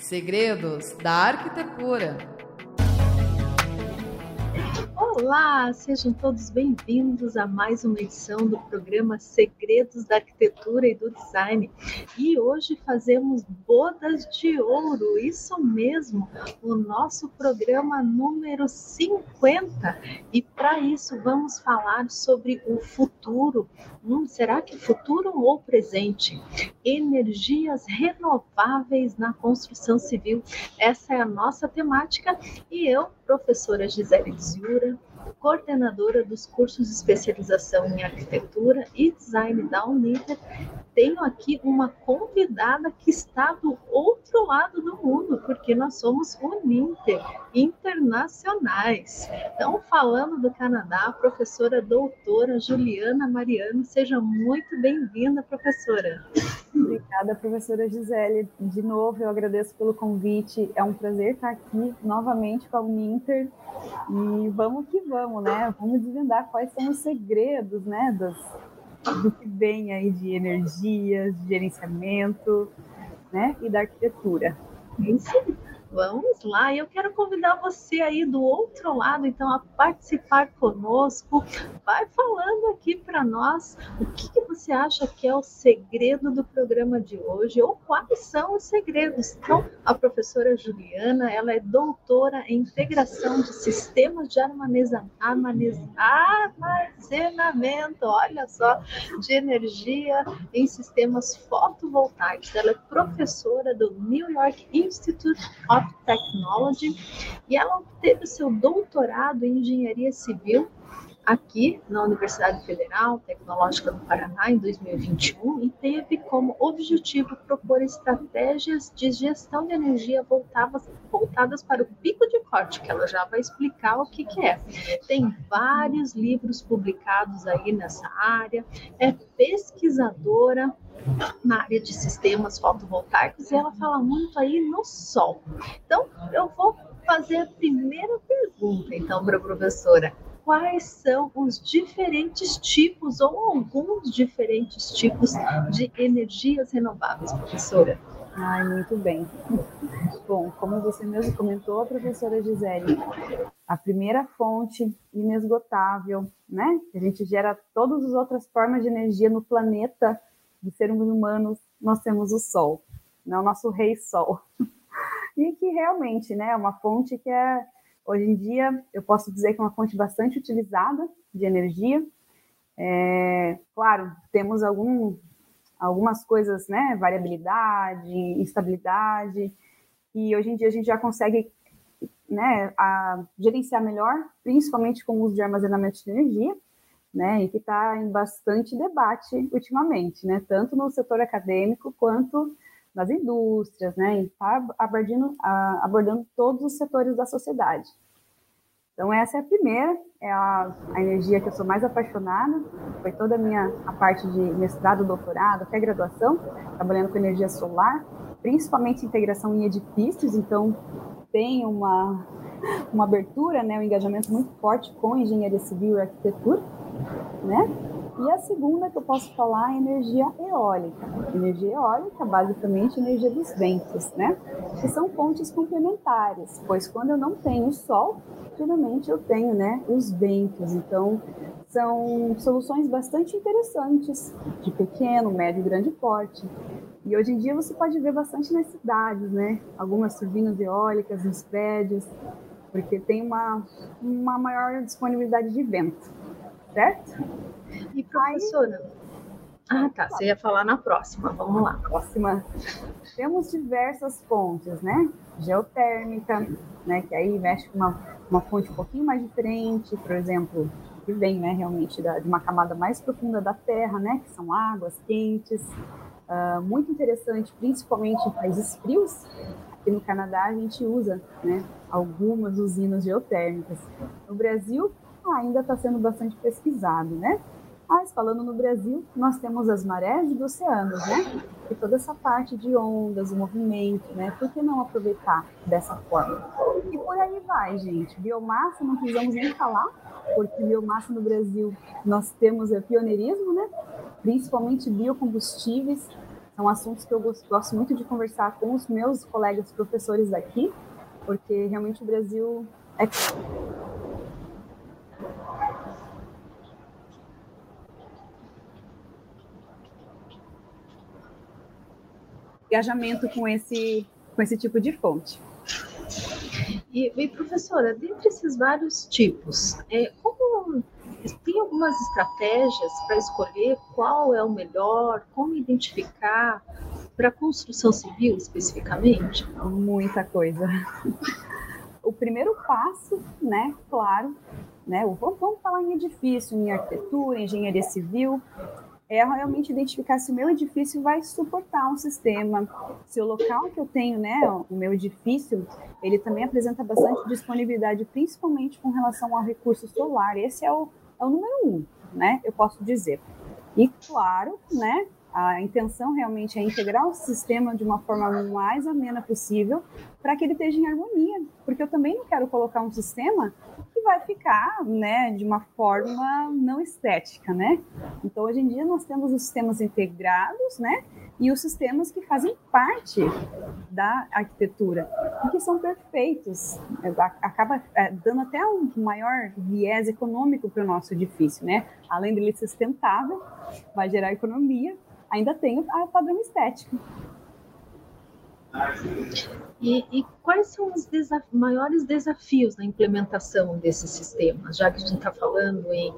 Segredos da Arquitetura. Olá, sejam todos bem-vindos a mais uma edição do programa Segredos da Arquitetura e do Design. E hoje fazemos bodas de ouro, isso mesmo, o nosso programa número 50. E para isso vamos falar sobre o futuro. Hum, será que futuro ou presente? Energias renováveis na construção civil. Essa é a nossa temática e eu, professora Gisele Ziura, coordenadora dos cursos de especialização em arquitetura e design da Uninter, tenho aqui uma convidada que está do outro lado do mundo, porque nós somos Uninter, internacionais. Então, falando do Canadá, a professora doutora Juliana Mariano, seja muito bem-vinda, professora. Obrigada, professora Gisele. De novo, eu agradeço pelo convite. É um prazer estar aqui novamente com a Uninter. E vamos que vamos, né? Vamos desvendar quais são os segredos, né, dos, do que vem aí de energias, de gerenciamento, né, e da arquitetura. Isso. Vamos lá, eu quero convidar você aí do outro lado, então, a participar conosco. Vai falando aqui para nós o que, que, você acha que é o segredo do programa de hoje ou quais são os segredos. Então, a professora Juliana, ela é doutora em integração de sistemas de armazenamento, olha só, de energia em sistemas fotovoltaicos. Ela é professora do New York Institute of of Technology. E ela obteve seu doutorado em engenharia civil aqui na Universidade Federal Tecnológica do Paraná em 2021 e teve como objetivo propor estratégias de gestão de energia voltadas, voltadas para o pico de corte, que ela já vai explicar o que, que é. Tem vários livros publicados aí nessa área, é pesquisadora na área de sistemas fotovoltaicos e ela fala muito aí no sol. Então, eu vou fazer a primeira pergunta, então, para a professora. Quais são os diferentes tipos ou alguns diferentes tipos de energias renováveis, professora? Ai, muito bem. Bom, como você mesmo comentou, professora Gisele, a primeira fonte inesgotável, né? A gente gera todas as outras formas de energia no planeta de seres humanos, nós temos o Sol, né, o nosso rei Sol. e que realmente né, é uma fonte que é, hoje em dia, eu posso dizer que é uma fonte bastante utilizada de energia. É, claro, temos algum, algumas coisas, né, variabilidade, instabilidade, e hoje em dia a gente já consegue né, a, gerenciar melhor, principalmente com o uso de armazenamento de energia, né, e que está em bastante debate ultimamente, né, tanto no setor acadêmico quanto nas indústrias, né, está abordando, abordando todos os setores da sociedade. Então essa é a primeira, é a, a, energia que eu sou mais apaixonada, foi toda a minha a parte de mestrado, doutorado, até graduação, trabalhando com energia solar, principalmente integração em edifícios, então tem uma, uma abertura, né, um engajamento muito forte com engenharia civil e arquitetura, né? E a segunda que eu posso falar é energia eólica. Energia eólica, basicamente, energia dos ventos, né? Que são fontes complementares, pois quando eu não tenho sol, geralmente eu tenho, né, os ventos. Então, são soluções bastante interessantes, de pequeno, médio e grande porte. E hoje em dia você pode ver bastante nas cidades, né? Algumas turbinas eólicas nos prédios, porque tem uma, uma maior disponibilidade de vento certo? E professora? Ah, tá. Você ia falar na próxima. Vamos lá. Próxima. Temos diversas fontes, né? Geotérmica, né? Que aí mexe com uma, uma fonte um pouquinho mais diferente, por exemplo, que vem, né? Realmente da, de uma camada mais profunda da Terra, né? Que são águas quentes. Uh, muito interessante, principalmente em países frios. Aqui no Canadá a gente usa, né? Algumas usinas geotérmicas. No Brasil ainda está sendo bastante pesquisado, né? Mas falando no Brasil, nós temos as marés dos oceanos, né? E toda essa parte de ondas, o movimento, né? Por que não aproveitar dessa forma? E por aí vai, gente. Biomassa, não precisamos nem falar, porque biomassa no Brasil nós temos é pioneirismo, né? Principalmente biocombustíveis, são assuntos que eu gosto muito de conversar com os meus colegas professores daqui, porque realmente o Brasil é engajamento com esse, com esse tipo de fonte. E, e professora, dentre esses vários tipos, é, como tem algumas estratégias para escolher qual é o melhor, como identificar para construção civil especificamente? Muita coisa. O primeiro passo, né, claro, né, vamos, falar em edifício, em arquitetura, engenharia civil, é realmente identificar se o meu edifício vai suportar um sistema, se o local que eu tenho, né, o meu edifício, ele também apresenta bastante disponibilidade, principalmente com relação ao recurso solar. Esse é o, é o número um, né, eu posso dizer. E, claro, né, a intenção realmente é integrar o sistema de uma forma mais amena possível para que ele esteja em harmonia, porque eu também não quero colocar um sistema que vai ficar, né, de uma forma não estética, né? Então, hoje em dia nós temos os sistemas integrados, né, e os sistemas que fazem parte da arquitetura e que são perfeitos, é, acaba é, dando até um maior viés econômico para o nosso edifício, né? Além dele ser sustentável, vai gerar economia, ainda tem o padrão estético. E, e, quais são os desaf maiores desafios na implementação desses sistemas? Já que a gente está falando em uh,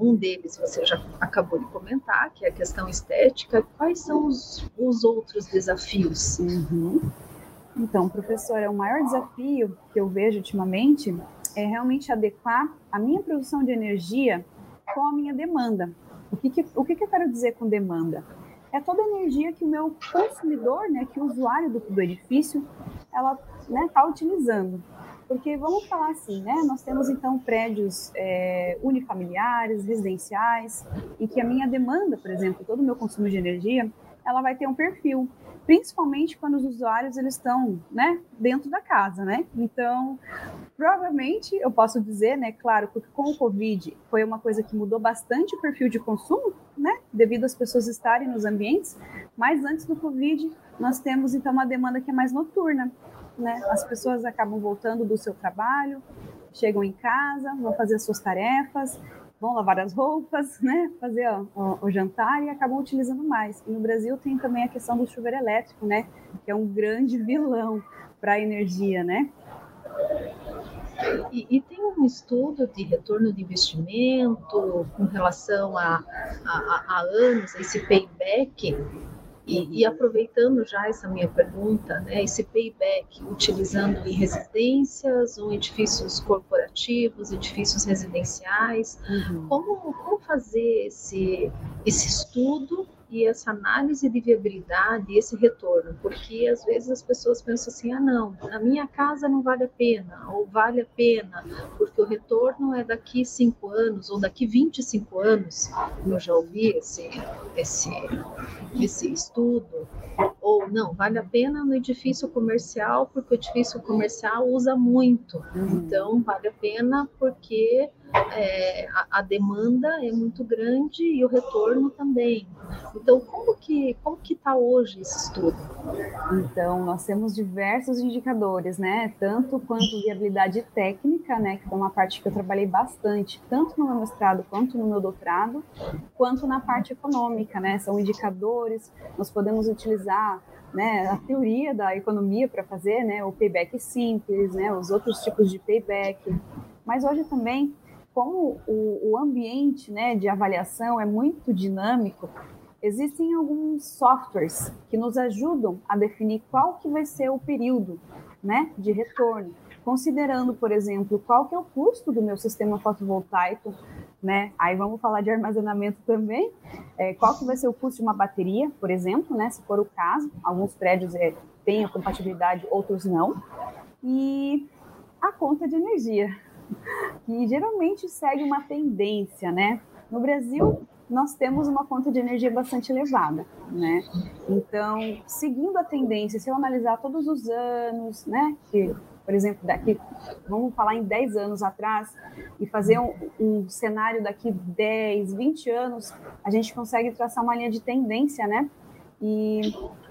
um deles, você já acabou de comentar, que é a questão estética, quais são os, os outros desafios? Uhum. Então, professora, o maior desafio que eu vejo ultimamente é realmente adequar a minha produção de energia com a minha demanda. O que, que o que, que eu quero dizer com demanda? É toda a energia que o meu consumidor, né, que o usuário do, do edifício, ela está né, tá utilizando. Porque vamos falar assim, né? Nós temos então prédios é, unifamiliares, residenciais, em que a minha demanda, por exemplo, todo o meu consumo de energia, ela vai ter um perfil principalmente quando os usuários eles estão, né, dentro da casa, né? Então, provavelmente eu posso dizer, né, claro, que com o Covid foi uma coisa que mudou bastante o perfil de consumo, né, devido às pessoas estarem nos ambientes, mas antes do Covid nós temos então uma demanda que é mais noturna, né? As pessoas acabam voltando do seu trabalho, chegam em casa, vão fazer as suas tarefas, vão lavar as roupas, né, fazer ó, o, o, jantar e acabam utilizando mais. E no Brasil tem também a questão do chuveiro elétrico, né, que é um grande vilão para a energia, né. E, e, tem um estudo de retorno de investimento com relação a, a, a anos, esse payback e, e, aproveitando já essa minha pergunta, né, esse payback, utilizando em residências ou edifícios corporativos, edifícios residenciais, uhum. como, como fazer esse, esse estudo e essa análise de viabilidade, esse retorno, porque às vezes as pessoas pensam assim, ah não, a minha casa não vale a pena, ou vale a pena, porque o retorno é daqui cinco anos, ou daqui 25 anos, eu já ouvi esse, esse, esse estudo, ou não, vale a pena no edifício comercial, porque o edifício comercial usa muito, uhum. então vale a pena porque é, a, a, demanda é muito grande e o retorno também. Então, como que como que está hoje esse estudo? Então, nós temos diversos indicadores, né? Tanto quanto viabilidade técnica, né? Que é uma parte que eu trabalhei bastante, tanto no meu mestrado quanto no meu doutorado, quanto na parte econômica, né? São indicadores, nós podemos utilizar né, a teoria da economia para fazer, né, o payback simples, né, os outros tipos de payback. Mas hoje também como o, o ambiente né, de avaliação é muito dinâmico, existem alguns softwares que nos ajudam a definir qual que vai ser o período né, de retorno, considerando, por exemplo, qual que é o custo do meu sistema fotovoltaico, né? Aí vamos falar de armazenamento também. É, qual que vai ser o custo de uma bateria, por exemplo, né? Se for o caso, alguns prédios é, têm a compatibilidade, outros não. E a conta de energia, que geralmente segue uma tendência, né? No Brasil, nós temos uma conta de energia bastante elevada, né? Então, seguindo a tendência, se eu analisar todos os anos, né, que, por exemplo, daqui, vamos falar em 10 anos atrás, e fazer um, um cenário daqui 10, 20 anos, a gente consegue traçar uma linha de tendência, né? E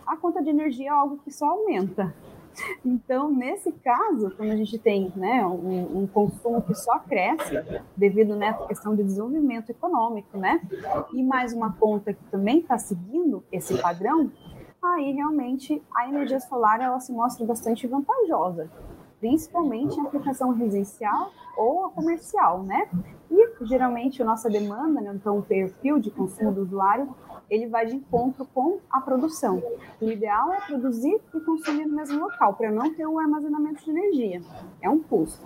a conta de energia é algo que só aumenta. Então, nesse caso, quando a gente tem né, um, um, consumo que só cresce devido né, à questão de desenvolvimento econômico, né, e mais uma conta que também está seguindo esse padrão, aí realmente a energia solar ela se mostra bastante vantajosa, principalmente em aplicação residencial ou comercial, né? E geralmente a nossa demanda, né, então o perfil de consumo do usuário ele vai de encontro com a produção. O ideal é produzir e consumir no mesmo local, para não ter o armazenamento de energia. É um custo.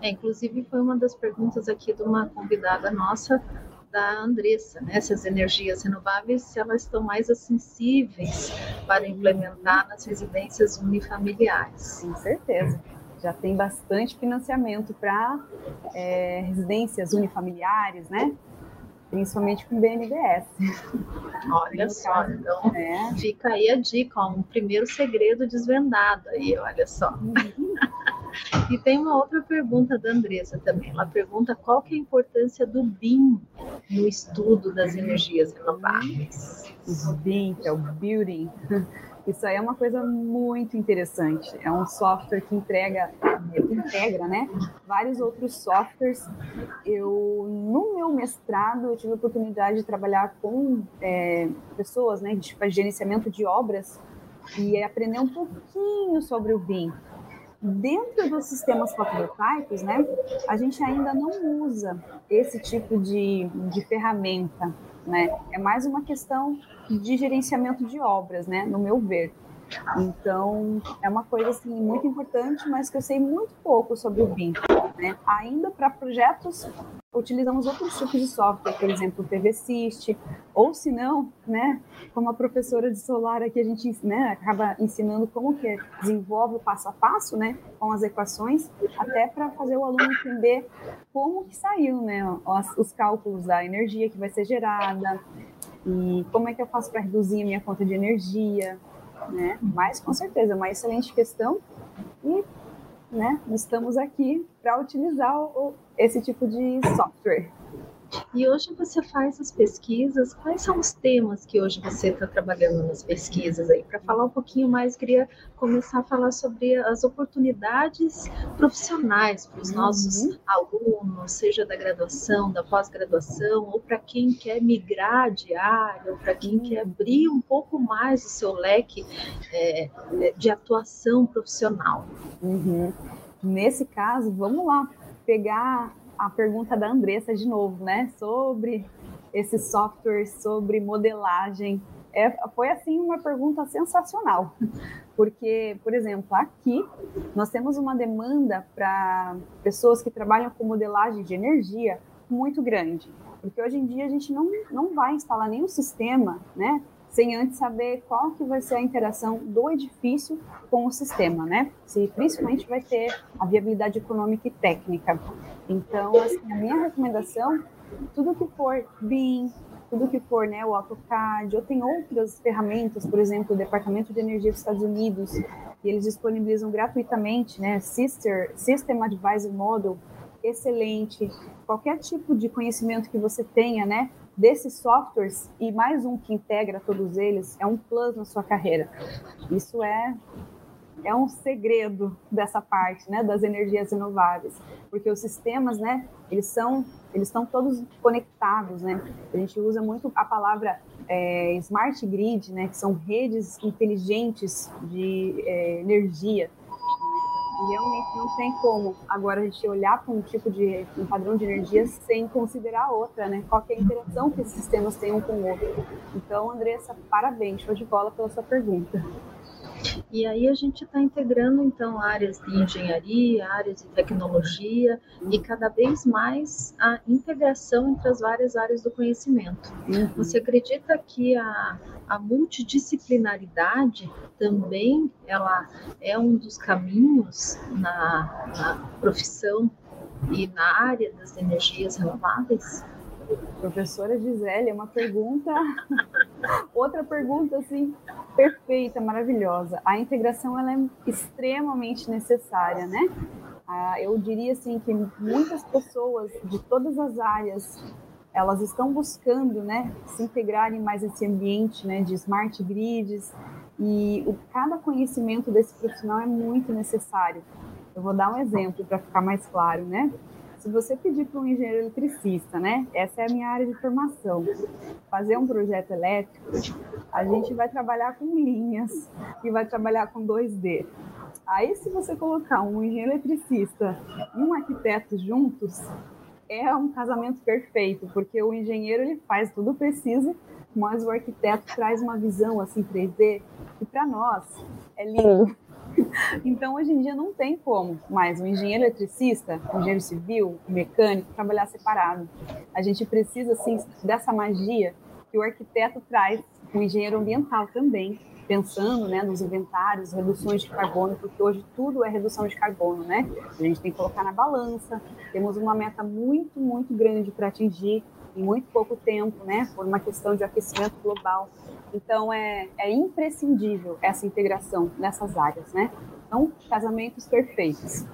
É, inclusive, foi uma das perguntas aqui de uma convidada nossa, da Andressa, né? Se as energias renováveis, se elas estão mais acessíveis para implementar nas residências unifamiliares. Com certeza já tem bastante financiamento para é, residências unifamiliares, né? Principalmente com BNDES. Olha só, então é. fica aí a dica, ó, um primeiro segredo desvendado aí, olha só. Uhum. e tem uma outra pergunta da Andressa também. Ela pergunta qual que é a importância do BIM no estudo das energias renováveis. O BIM, que é o Building isso aí é uma coisa muito interessante. É um software que entrega, integra, né, vários outros softwares. Eu no meu mestrado eu tive a oportunidade de trabalhar com é, pessoas, né, de gerenciamento de obras e aprender um pouquinho sobre o BIM. Dentro dos sistemas fotovoltaicos, né, a gente ainda não usa esse tipo de, de ferramenta, né? É mais uma questão de gerenciamento de obras, né, no meu ver. Então, é uma coisa assim muito importante, mas que eu sei muito pouco sobre o BIM. Né? Ainda para projetos, utilizamos outros tipos de software, por exemplo, o PVSystem, ou se não, né, como a professora de solar aqui, a gente né, acaba ensinando como que desenvolve o passo a passo, né, com as equações, até para fazer o aluno entender como que saiu, né, os, os cálculos da energia que vai ser gerada, e como é que eu faço para reduzir a minha conta de energia, né? Mas com certeza é uma excelente questão e, né, estamos aqui para utilizar o, esse tipo de software. E hoje você faz as pesquisas. Quais são os temas que hoje você está trabalhando nas pesquisas aí? Para falar um pouquinho mais, queria começar a falar sobre as oportunidades profissionais para os uhum. nossos alunos, seja da graduação, da pós-graduação, ou para quem quer migrar de área, ou para quem quer abrir um pouco mais o seu leque é, de atuação profissional. Uhum. Nesse caso, vamos lá pegar a pergunta da Andressa de novo, né? Sobre esse software, sobre modelagem. É, foi assim uma pergunta sensacional, porque, por exemplo, aqui nós temos uma demanda para pessoas que trabalham com modelagem de energia muito grande, porque hoje em dia a gente não, não vai instalar nenhum sistema, né, sem antes saber qual que vai ser a interação do edifício com o sistema, né? Se principalmente vai ter a viabilidade econômica e técnica. Então, assim, a minha recomendação, tudo que for BIM, tudo que for né, o AutoCAD, ou tem outras ferramentas, por exemplo, o Departamento de Energia dos Estados Unidos, e eles disponibilizam gratuitamente, né, Sister, System Advisor Model, excelente. Qualquer tipo de conhecimento que você tenha, né, desses softwares e mais um que integra todos eles, é um plus na sua carreira. Isso é é um segredo dessa parte, né, das energias renováveis, porque os sistemas, né, eles são, eles estão todos conectados, né. A gente usa muito a palavra é, smart grid, né, que são redes inteligentes de é, energia. E realmente não tem como agora a gente olhar para um tipo de um padrão de energia sem considerar outra, né? Qual é a interação que esses sistemas têm um com o outro. Então, Andressa, parabéns, show de bola pela sua pergunta. E aí a gente está integrando então áreas de engenharia, áreas de tecnologia e cada vez mais a integração entre as várias áreas do conhecimento. Uhum. Você acredita que a, a multidisciplinaridade também ela é um dos caminhos na, na profissão e na área das energias renováveis? Professora Gisele, é uma pergunta, outra pergunta assim perfeita, maravilhosa. A integração ela é extremamente necessária, né? Ah, eu diria assim que muitas pessoas de todas as áreas elas estão buscando, né, se integrarem mais nesse ambiente, né, de smart grids, e o, cada conhecimento desse profissional é muito necessário. Eu vou dar um exemplo para ficar mais claro, né? Se você pedir para um engenheiro eletricista, né? Essa é a minha área de formação. Fazer um projeto elétrico, a gente vai trabalhar com linhas e vai trabalhar com 2D. Aí, se você colocar um engenheiro eletricista e um arquiteto juntos, é um casamento perfeito, porque o engenheiro ele faz tudo preciso, mas o arquiteto traz uma visão assim 3D que para nós é lindo. Então, hoje em dia não tem como mais um engenheiro eletricista, um engenheiro civil, um mecânico trabalhar separado. A gente precisa assim dessa magia que o arquiteto traz, o engenheiro ambiental também, pensando né, nos inventários, reduções de carbono, porque hoje tudo é redução de carbono, né? A gente tem que colocar na balança, temos uma meta muito, muito grande para atingir em muito pouco tempo, né? Por uma questão de aquecimento global. Então, é, é imprescindível essa integração nessas áreas, né? Então, casamentos perfeitos.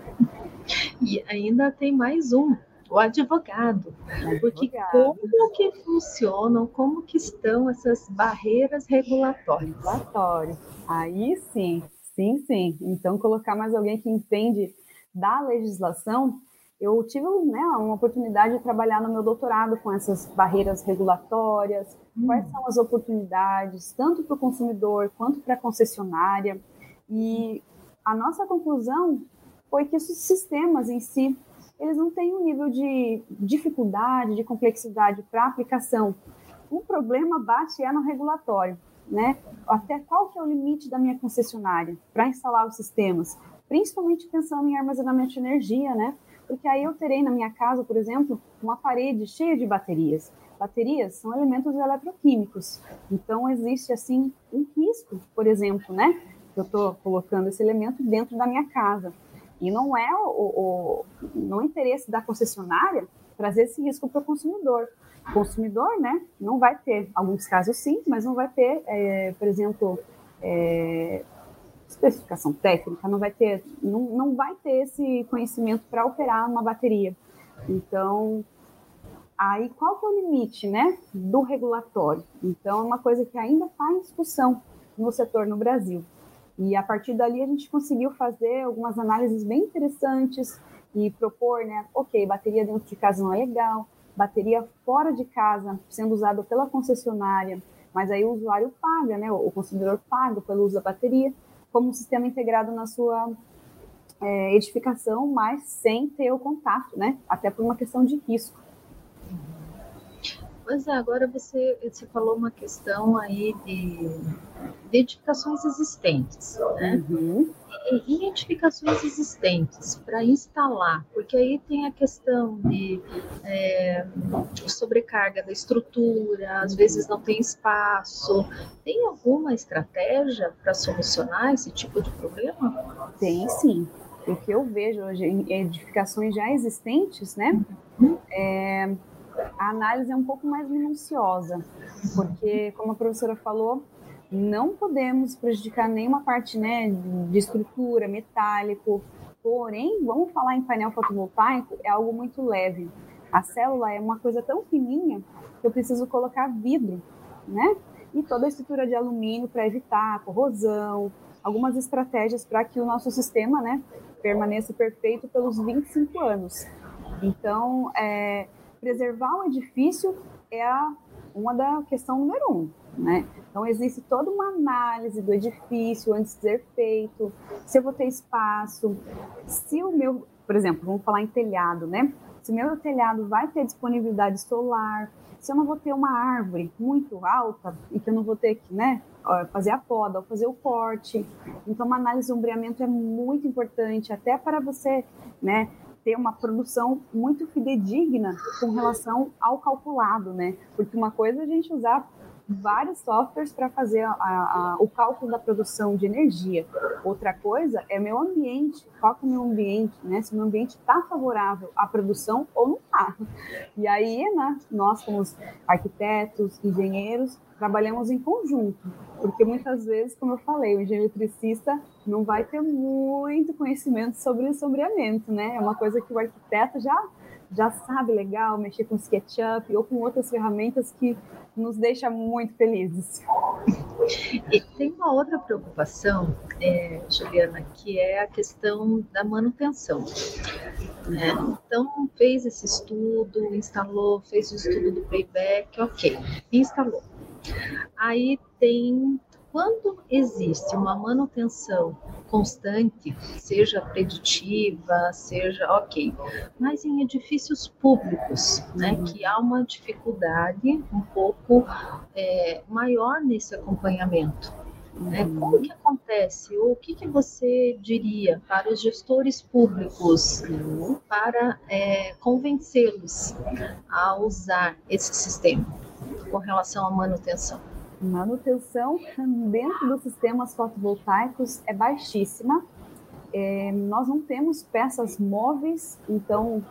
E ainda tem mais um, o advogado. Porque como que funcionam, como que estão essas barreiras regulatórias? Regulatório. Aí sim, sim, sim. Então, colocar mais alguém que entende da legislação, eu tive né, uma oportunidade de trabalhar no meu doutorado com essas barreiras regulatórias, hum. quais são as oportunidades, tanto para o consumidor quanto para a concessionária. E a nossa conclusão foi que esses sistemas em si eles não têm um nível de dificuldade, de complexidade para aplicação. O problema bate é no regulatório, né? Até qual que é o limite da minha concessionária para instalar os sistemas, principalmente pensando em armazenamento de energia, né? Porque aí eu terei na minha casa, por exemplo, uma parede cheia de baterias. Baterias são elementos eletroquímicos, então existe assim um risco, por exemplo, né? Eu estou colocando esse elemento dentro da minha casa. E não é o, o não é interesse da concessionária trazer esse risco para o consumidor. O consumidor, né, não vai ter, alguns casos sim, mas não vai ter, é, por exemplo, é, especificação técnica, não vai ter, não, não vai ter esse conhecimento para operar uma bateria. Então, aí qual é o limite, né, do regulatório? Então, é uma coisa que ainda está em discussão no setor no Brasil. E a partir dali a gente conseguiu fazer algumas análises bem interessantes e propor, né, ok, bateria dentro de casa não é legal, bateria fora de casa sendo usada pela concessionária, mas aí o usuário paga, né, o consumidor paga pelo uso da bateria, como um sistema integrado na sua é, edificação, mas sem ter o contato, né, até por uma questão de risco. Pois é, agora você, você falou uma questão aí de, de edificações existentes, né? Uhum. E, e edificações existentes para instalar, porque aí tem a questão de é, sobrecarga da estrutura, às vezes não tem espaço. Tem alguma estratégia para solucionar esse tipo de problema? Tem sim. O que eu vejo hoje em edificações já existentes, né? Uhum. É, a análise é um pouco mais minuciosa, porque, como a professora falou, não podemos prejudicar nenhuma parte né, de estrutura, metálico. Porém, vamos falar em painel fotovoltaico, é algo muito leve. A célula é uma coisa tão fininha que eu preciso colocar vidro, né? E toda a estrutura de alumínio para evitar corrosão, algumas estratégias para que o nosso sistema, né, permaneça perfeito pelos 25 anos. Então, é, preservar o edifício é a, uma da questão número um, né? Então existe toda uma análise do edifício antes de ser feito, se eu vou ter espaço, se o meu, por exemplo, vamos falar em telhado, né? Se o meu telhado vai ter disponibilidade solar, se eu não vou ter uma árvore muito alta e que eu não vou ter que, né, fazer a poda ou fazer o corte. Então, uma análise de ombreamento é muito importante, até para você, né, ter uma produção muito fidedigna com relação ao calculado, né? Porque uma coisa é a gente usar vários softwares para fazer a, a, o cálculo da produção de energia. Outra coisa é meu ambiente. Qual é o meu ambiente, né? Se o meu ambiente está favorável à produção ou não está. E aí, né, nós como arquitetos, engenheiros, trabalhamos em conjunto, porque muitas vezes, como eu falei, o engenheiro eletricista não vai ter muito conhecimento sobre o sombreamento, né? É uma coisa que o arquiteto já já sabe legal mexer com SketchUp ou com outras ferramentas que nos deixa muito felizes. E tem uma outra preocupação, é, Juliana, que é a questão da manutenção. Né? Então, fez esse estudo, instalou, fez o estudo do playback, ok, instalou. Aí tem quando existe uma manutenção constante, seja preditiva, seja ok, mas em edifícios públicos, né, uhum. que há uma dificuldade um pouco é, maior nesse acompanhamento. Né? Uhum. Como que acontece? Ou o que, que você diria para os gestores públicos para é, convencê-los a usar esse sistema com relação à manutenção? Manutenção dentro dos sistemas fotovoltaicos é baixíssima. É, nós não temos peças móveis, então,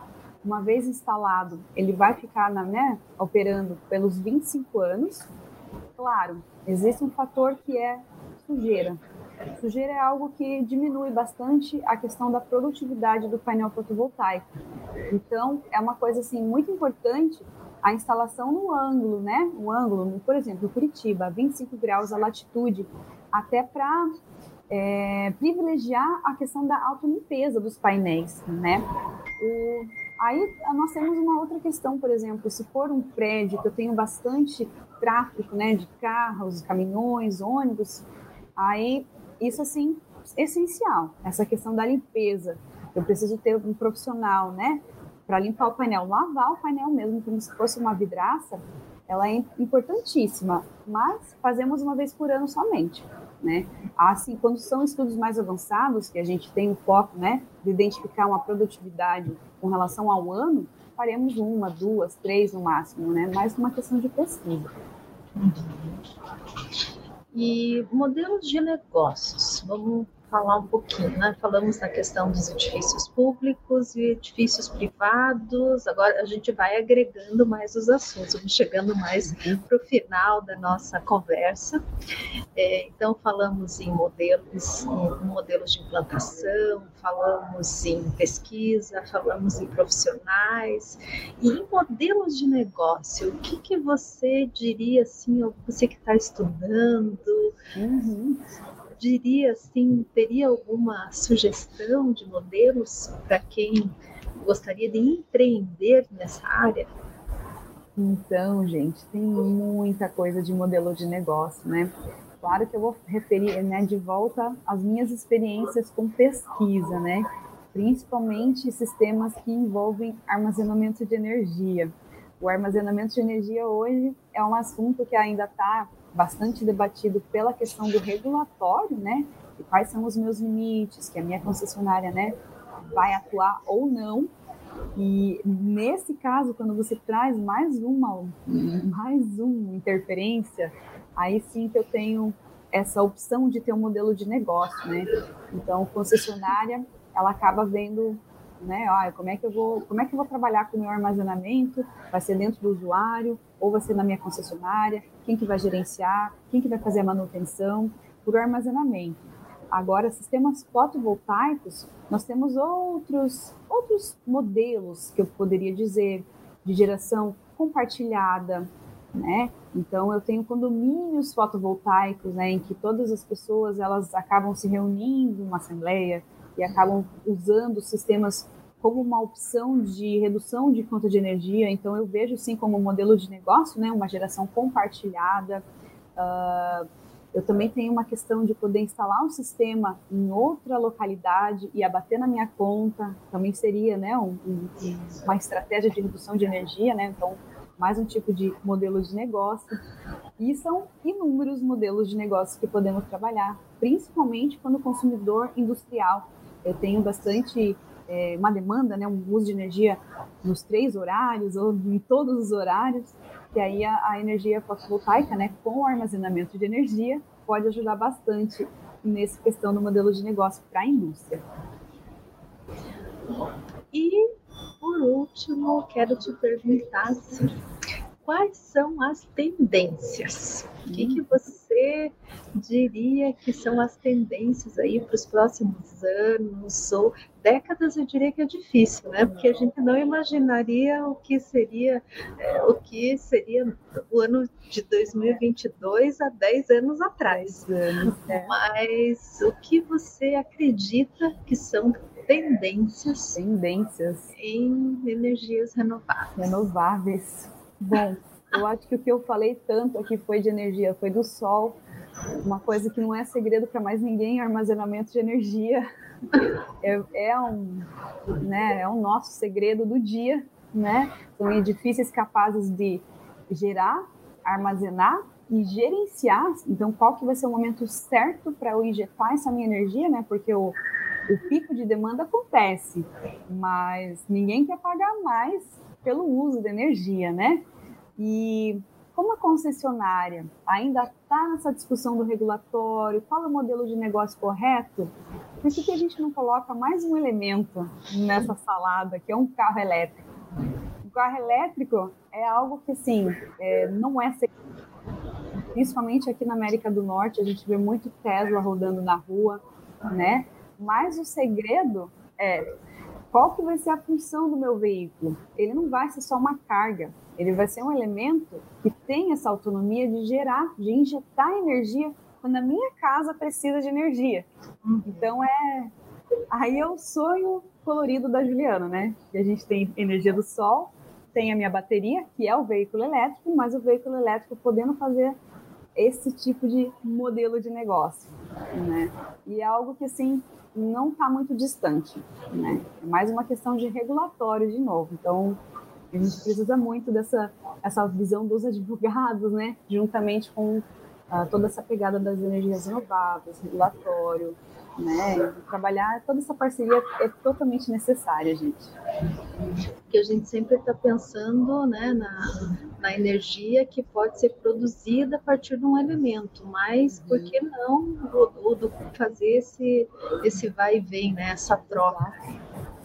uma vez instalado, ele vai ficar na, né, operando pelos 25 anos. Claro, existe um fator que é sujeira. Sujeira é algo que diminui bastante a questão da produtividade do painel fotovoltaico. Então, é uma coisa assim muito importante a instalação no ângulo, né? O ângulo, por exemplo, Curitiba, 25 graus a latitude, até para é, privilegiar a questão da autolimpeza dos painéis, né? O, aí nós temos uma outra questão, por exemplo, se for um prédio que eu tenho bastante tráfego, né, de carros, caminhões, ônibus, aí isso assim essencial, essa questão da limpeza. Eu preciso ter um profissional, né, para limpar o painel, lavar o painel mesmo, como se fosse uma vidraça, ela é importantíssima, mas fazemos uma vez por ano somente, né? Assim, quando são estudos mais avançados, que a gente tem o foco, né, de identificar uma produtividade com relação ao ano, faremos uma, duas, três no máximo, né? Mais uma questão de pesquisa. E modelos de negócios, vamos falar um pouquinho, né? Falamos na questão dos edifícios públicos e edifícios privados. Agora a gente vai agregando mais os assuntos, vamos chegando mais para o final da nossa conversa. É, então falamos em modelos, em modelos de implantação, falamos em pesquisa, falamos em profissionais e em modelos de negócio. O que, que você diria assim, você que está estudando? Uhum diria assim, teria alguma sugestão de modelos para quem gostaria de empreender nessa área? Então, gente, tem muita coisa de modelo de negócio, né? Claro que eu vou referir né, de volta às minhas experiências com pesquisa, né? Principalmente sistemas que envolvem armazenamento de energia. O armazenamento de energia hoje é um assunto que ainda está bastante debatido pela questão do regulatório, né? E quais são os meus limites, que a minha concessionária, né, vai atuar ou não. E nesse caso, quando você traz mais uma, mais uma interferência, aí sim que eu tenho essa opção de ter um modelo de negócio, né? Então, concessionária, ela acaba vendo né? Ah, como é que eu vou, como é que eu vou trabalhar com o meu armazenamento? Vai ser dentro do usuário ou vai ser na minha concessionária? Quem que vai gerenciar? Quem que vai fazer a manutenção por armazenamento? Agora, sistemas fotovoltaicos, nós temos outros outros modelos que eu poderia dizer de geração compartilhada, né? Então eu tenho condomínios fotovoltaicos, né, em que todas as pessoas elas acabam se reunindo uma assembleia e acabam usando sistemas como uma opção de redução de conta de energia. Então, eu vejo sim como um modelo de negócio, né, uma geração compartilhada. Uh, eu também tenho uma questão de poder instalar um sistema em outra localidade e abater na minha conta. Também seria né, um, um, uma estratégia de redução de energia, né? Então, mais um tipo de modelo de negócio. E são inúmeros modelos de negócio que podemos trabalhar, principalmente quando o consumidor industrial eu tenho bastante é, uma demanda, né, um uso de energia nos três horários ou em todos os horários, e aí a, a energia fotovoltaica, né, com o armazenamento de energia, pode ajudar bastante nessa questão do modelo de negócio para a indústria. E, por último, quero te perguntar quais são as tendências? O que, que você diria que são as tendências aí para os próximos anos ou décadas? Eu diria que é difícil, né? Porque a gente não imaginaria o que seria é, o que seria o ano de 2022 há 10 anos atrás. É. Mas o que você acredita que são tendências, tendências em energias renováveis? Renováveis. Bom, eu acho que o que eu falei tanto aqui foi de energia, foi do sol, uma coisa que não é segredo para mais ninguém, armazenamento de energia. É, é, um, né, é um nosso segredo do dia, né? São edifícios capazes de gerar, armazenar e gerenciar. Então, qual que vai ser o momento certo para eu injetar essa minha energia, né? Porque o, o pico de demanda acontece, mas ninguém quer pagar mais pelo uso da energia, né? E como a concessionária ainda está nessa discussão do regulatório, qual é o modelo de negócio correto, por que, a gente não coloca mais um elemento nessa salada, que é um carro elétrico? O carro elétrico é algo que, assim, é, não é principalmente aqui na América do Norte, a gente vê muito Tesla rodando na rua, né? Mas o segredo é qual que vai ser a função do meu veículo? Ele não vai ser só uma carga, ele vai ser um elemento que tem essa autonomia de gerar, de injetar energia quando a minha casa precisa de energia. Então é aí é o sonho colorido da Juliana, né? Que a gente tem energia do sol, tem a minha bateria, que é o veículo elétrico, mas o veículo elétrico podendo fazer esse tipo de modelo de negócio, né? E é algo que assim não está muito distante, né? É mais uma questão de regulatório de novo. Então, a gente precisa muito dessa essa visão dos advogados, né? Juntamente com uh, toda essa pegada das energias renováveis, regulatório, né? Trabalhar toda essa parceria é totalmente necessária, gente. Que a gente sempre está pensando, né, na, na energia que pode ser produzida a partir de um elemento, mas por que não o, o, fazer esse esse vai e vem, né, essa troca?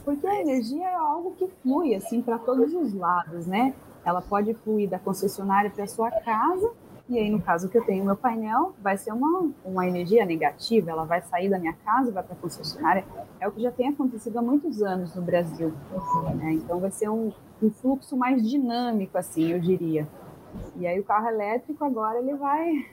Porque a energia é algo que flui assim para todos os lados, né? Ela pode fluir da concessionária para sua casa e aí, no caso que eu tenho meu painel, vai ser uma, uma energia negativa, ela vai sair da minha casa, vai para a concessionária. É o que já tem acontecido há muitos anos no Brasil. Né? Então, vai ser um, um fluxo mais dinâmico, assim, eu diria. E aí, o carro elétrico agora ele vai,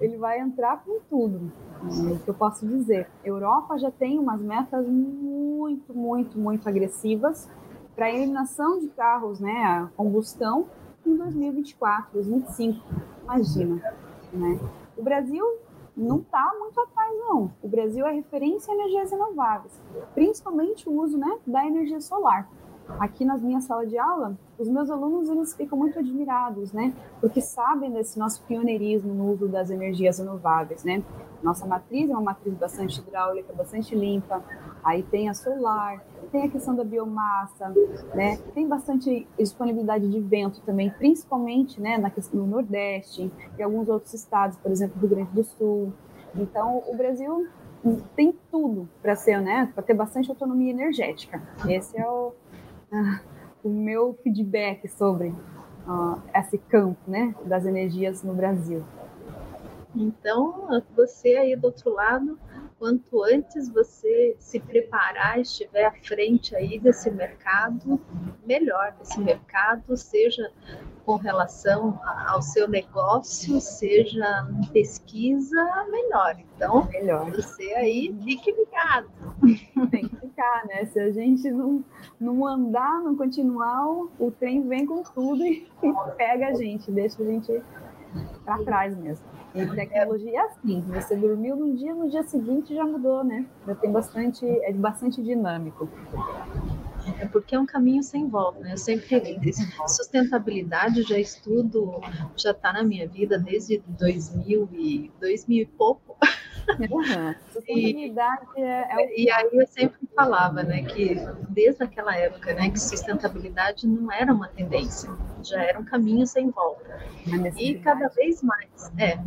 ele vai entrar com tudo. É o que eu posso dizer. Europa já tem umas metas muito, muito, muito agressivas para a eliminação de carros, né, a combustão em 2024, 2025 imagina, né? O Brasil não está muito atrás, não. O Brasil é referência em energias renováveis, principalmente o uso né, da energia solar. Aqui na minha sala de aula, os meus alunos eles ficam muito admirados, né? Porque sabem desse nosso pioneirismo no uso das energias renováveis, né? Nossa matriz é uma matriz bastante hidráulica, bastante limpa. Aí tem a solar, tem a questão da biomassa, né? Tem bastante disponibilidade de vento também, principalmente, né, na questão no Nordeste e alguns outros estados, por exemplo, do Rio Grande do Sul. Então, o Brasil tem tudo para ser, né, para ter bastante autonomia energética. Esse é o, o meu feedback sobre uh, esse campo, né, das energias no Brasil. Então, você aí do outro lado quanto antes você se preparar, estiver à frente aí desse mercado, melhor desse mercado, seja com relação ao seu negócio, seja em pesquisa, melhor. Então, melhor. você aí fique ligado. Tem que ficar, né? Se a gente não, não andar, não continuar, o trem vem com tudo e pega a gente, deixa a gente para trás mesmo. E tecnologia é assim, você dormiu num dia, no dia seguinte já mudou, né? Já tem bastante, é bastante dinâmico. É porque é um caminho sem volta, né? Eu sempre sustentabilidade já estudo, já está na minha vida desde 2000 e 2000 e pouco. Uhum. Sustentabilidade e, é, é e aí eu sempre falava, né, que desde aquela época, né, que sustentabilidade não era uma tendência já era um caminho sem volta. E cada vez mais, é.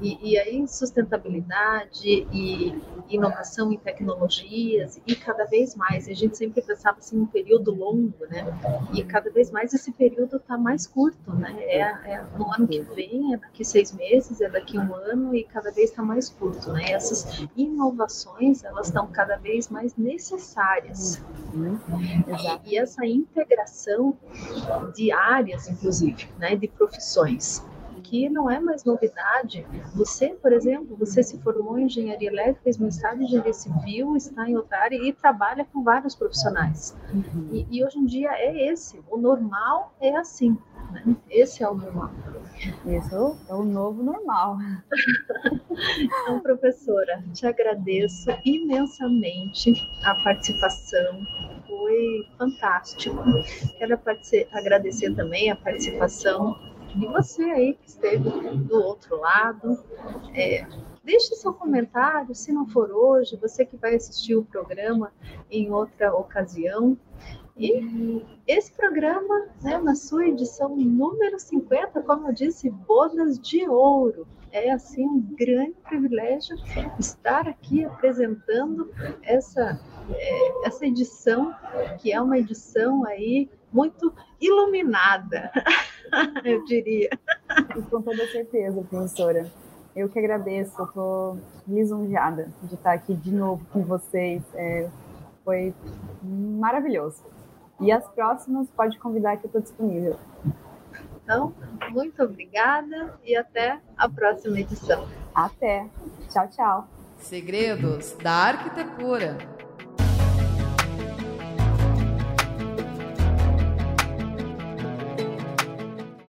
E, e aí sustentabilidade e inovação em tecnologias e cada vez mais. A gente sempre pensava assim um período longo, né? E cada vez mais esse período está mais curto, né? É, é, no ano que vem, é daqui seis meses, é daqui um ano e cada vez está mais curto, né? essas inovações elas estão cada vez mais necessárias. E essa integração de áreas, inclusive, né? De profissões que não é mais novidade. Você, por exemplo, você se formou em engenharia elétrica, fez mestrado em engenharia civil, está em outra área e trabalha com vários profissionais. Uhum. E, e, hoje em dia é esse, o normal é assim. Né? Esse é o normal. Esse é o novo normal. então, professora, te agradeço imensamente a participação, foi fantástico. Quero agradecer também a participação de você aí que esteve do outro lado. É, deixe seu comentário, se não for hoje, você que vai assistir o programa em outra ocasião. E esse programa, né, na sua edição número 50, como eu disse, Bodas de Ouro. É assim um grande privilégio estar aqui apresentando essa, é, essa edição, que é uma edição aí muito iluminada, eu diria. Com toda certeza, professora. Eu que agradeço, estou lisonjeada de estar aqui de novo com vocês. É, foi maravilhoso. E as próximas, pode convidar que eu estou disponível. Então, muito obrigada e até a próxima edição. Até. Tchau, tchau. Segredos da Arquitetura.